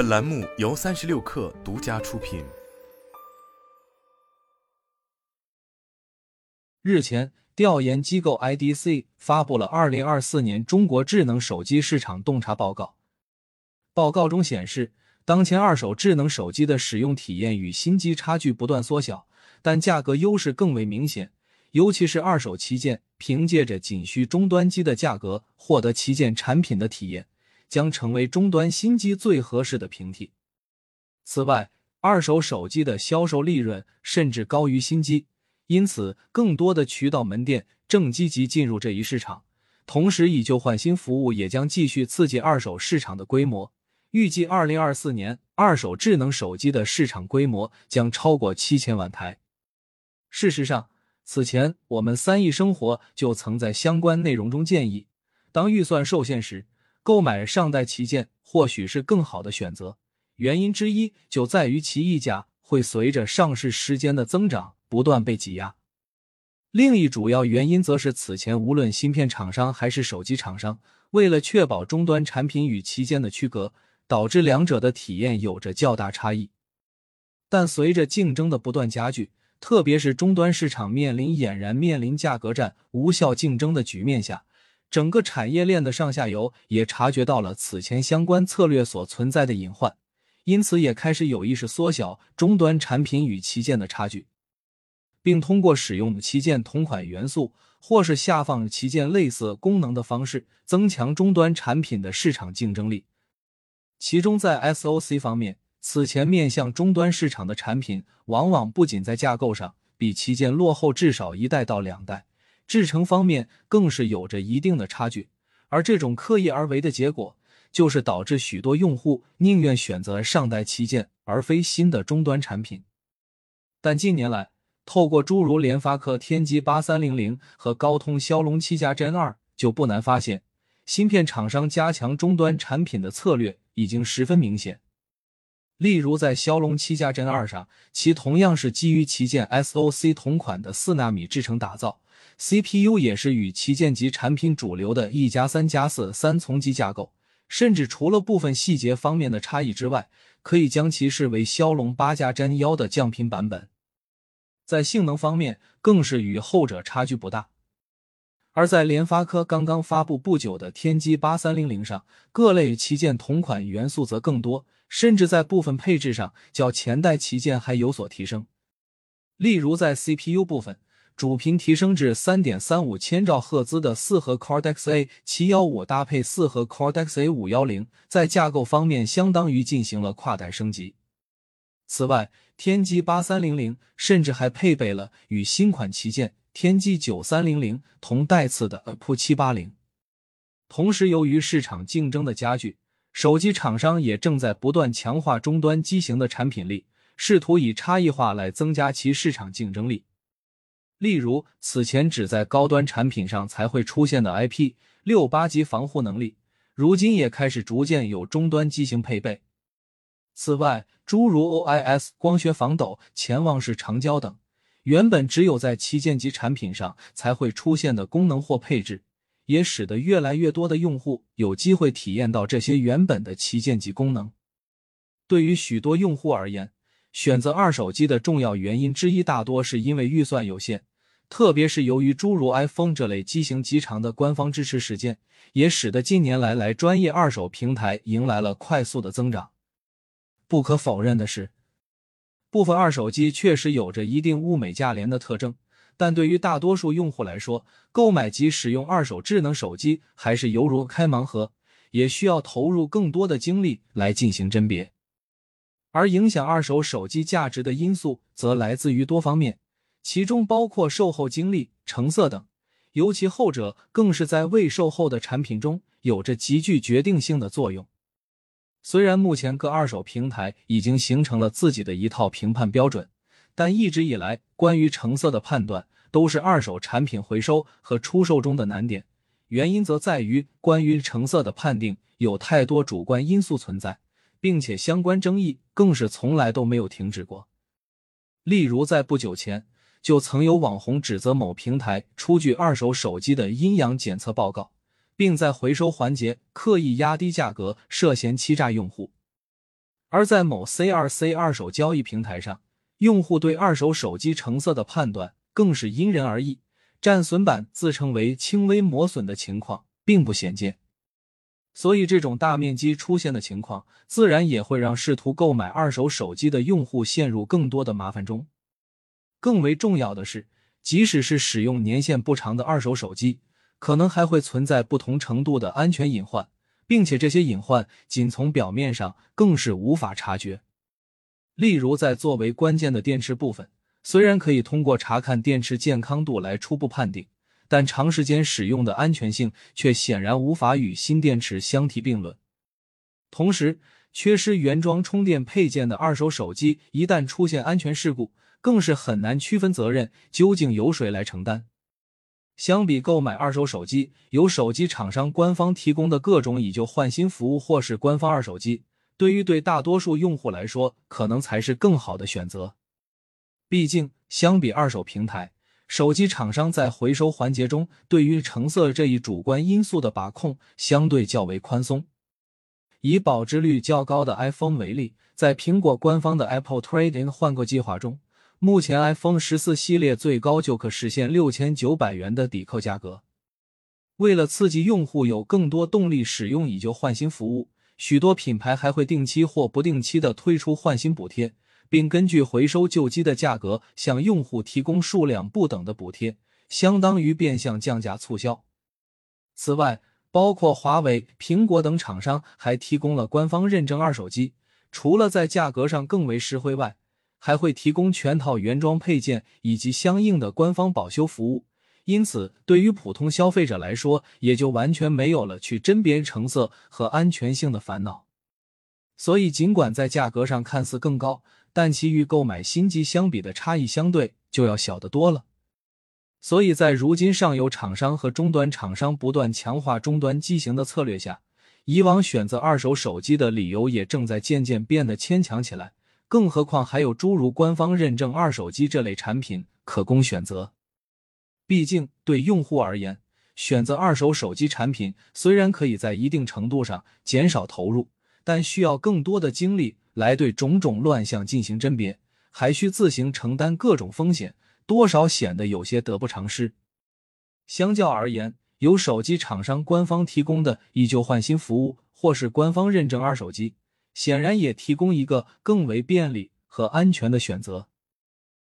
本栏目由三十六氪独家出品。日前，调研机构 IDC 发布了二零二四年中国智能手机市场洞察报告。报告中显示，当前二手智能手机的使用体验与新机差距不断缩小，但价格优势更为明显。尤其是二手旗舰，凭借着仅需终端机的价格获得旗舰产品的体验，将成为终端新机最合适的平替。此外，二手手机的销售利润甚至高于新机，因此更多的渠道门店正积极进入这一市场。同时，以旧换新服务也将继续刺激二手市场的规模。预计二零二四年，二手智能手机的市场规模将超过七千万台。事实上，此前，我们三亿生活就曾在相关内容中建议，当预算受限时，购买上代旗舰或许是更好的选择。原因之一就在于其溢价会随着上市时间的增长不断被挤压。另一主要原因则是此前无论芯片厂商还是手机厂商，为了确保终端产品与旗舰的区隔，导致两者的体验有着较大差异。但随着竞争的不断加剧，特别是终端市场面临俨然面临价格战、无效竞争的局面下，整个产业链的上下游也察觉到了此前相关策略所存在的隐患，因此也开始有意识缩小终端产品与旗舰的差距，并通过使用旗舰同款元素或是下放旗舰类似功能的方式，增强终端产品的市场竞争力。其中，在 SOC 方面。此前面向终端市场的产品，往往不仅在架构上比旗舰落后至少一代到两代，制成方面更是有着一定的差距。而这种刻意而为的结果，就是导致许多用户宁愿选择上代旗舰而非新的终端产品。但近年来，透过诸如联发科天玑八三零零和高通骁龙七加 Gen 二，就不难发现，芯片厂商加强终端产品的策略已经十分明显。例如，在骁龙七加 Gen 二上，其同样是基于旗舰 SOC 同款的四纳米制程打造，CPU 也是与旗舰级产品主流的一加三加四三重机架构，甚至除了部分细节方面的差异之外，可以将其视为骁龙八加 Gen 幺的降频版本。在性能方面，更是与后者差距不大。而在联发科刚刚发布不久的天玑八三零零上，各类旗舰同款元素则更多。甚至在部分配置上较前代旗舰还有所提升，例如在 CPU 部分，主频提升至三点三五千兆赫兹的四核 Cortex A 七幺五搭配四核 Cortex A 五幺零，在架构方面相当于进行了跨代升级。此外，天玑八三零零甚至还配备了与新款旗舰天玑九三零零同代次的 a p 七八零。同时，由于市场竞争的加剧。手机厂商也正在不断强化终端机型的产品力，试图以差异化来增加其市场竞争力。例如，此前只在高端产品上才会出现的 IP 六八级防护能力，如今也开始逐渐有终端机型配备。此外，诸如 OIS 光学防抖、潜望式长焦等，原本只有在旗舰级产品上才会出现的功能或配置。也使得越来越多的用户有机会体验到这些原本的旗舰级功能。对于许多用户而言，选择二手机的重要原因之一，大多是因为预算有限。特别是由于诸如 iPhone 这类机型极长的官方支持时间，也使得近年来来专业二手平台迎来了快速的增长。不可否认的是，部分二手机确实有着一定物美价廉的特征。但对于大多数用户来说，购买及使用二手智能手机还是犹如开盲盒，也需要投入更多的精力来进行甄别。而影响二手手机价值的因素则来自于多方面，其中包括售后经历、成色等，尤其后者更是在未售后的产品中有着极具决定性的作用。虽然目前各二手平台已经形成了自己的一套评判标准。但一直以来，关于成色的判断都是二手产品回收和出售中的难点。原因则在于，关于成色的判定有太多主观因素存在，并且相关争议更是从来都没有停止过。例如，在不久前，就曾有网红指责某平台出具二手手机的阴阳检测报告，并在回收环节刻意压低价格，涉嫌欺诈用户。而在某 C2C 二手交易平台上，用户对二手手机成色的判断更是因人而异，战损版自称为轻微磨损的情况并不鲜见。所以，这种大面积出现的情况，自然也会让试图购买二手手机的用户陷入更多的麻烦中。更为重要的是，即使是使用年限不长的二手手机，可能还会存在不同程度的安全隐患，并且这些隐患仅从表面上更是无法察觉。例如，在作为关键的电池部分，虽然可以通过查看电池健康度来初步判定。但长时间使用的安全性却显然无法与新电池相提并论。同时，缺失原装充电配件的二手手机，一旦出现安全事故，更是很难区分责任究竟由谁来承担。相比购买二手手机，由手机厂商官方提供的各种以旧换新服务，或是官方二手机，对于对大多数用户来说，可能才是更好的选择。毕竟，相比二手平台。手机厂商在回收环节中，对于成色这一主观因素的把控相对较为宽松。以保值率较高的 iPhone 为例，在苹果官方的 Apple Trading 换购计划中，目前 iPhone 十四系列最高就可实现六千九百元的抵扣价格。为了刺激用户有更多动力使用以旧换新服务，许多品牌还会定期或不定期的推出换新补贴。并根据回收旧机的价格向用户提供数量不等的补贴，相当于变相降价促销。此外，包括华为、苹果等厂商还提供了官方认证二手机，除了在价格上更为实惠外，还会提供全套原装配件以及相应的官方保修服务。因此，对于普通消费者来说，也就完全没有了去甄别成色和安全性的烦恼。所以，尽管在价格上看似更高，但其与购买新机相比的差异相对就要小得多了，所以在如今上游厂商和终端厂商不断强化终端机型的策略下，以往选择二手手机的理由也正在渐渐变得牵强起来。更何况还有诸如官方认证二手机这类产品可供选择。毕竟对用户而言，选择二手手机产品虽然可以在一定程度上减少投入，但需要更多的精力。来对种种乱象进行甄别，还需自行承担各种风险，多少显得有些得不偿失。相较而言，由手机厂商官方提供的以旧换新服务，或是官方认证二手机，显然也提供一个更为便利和安全的选择。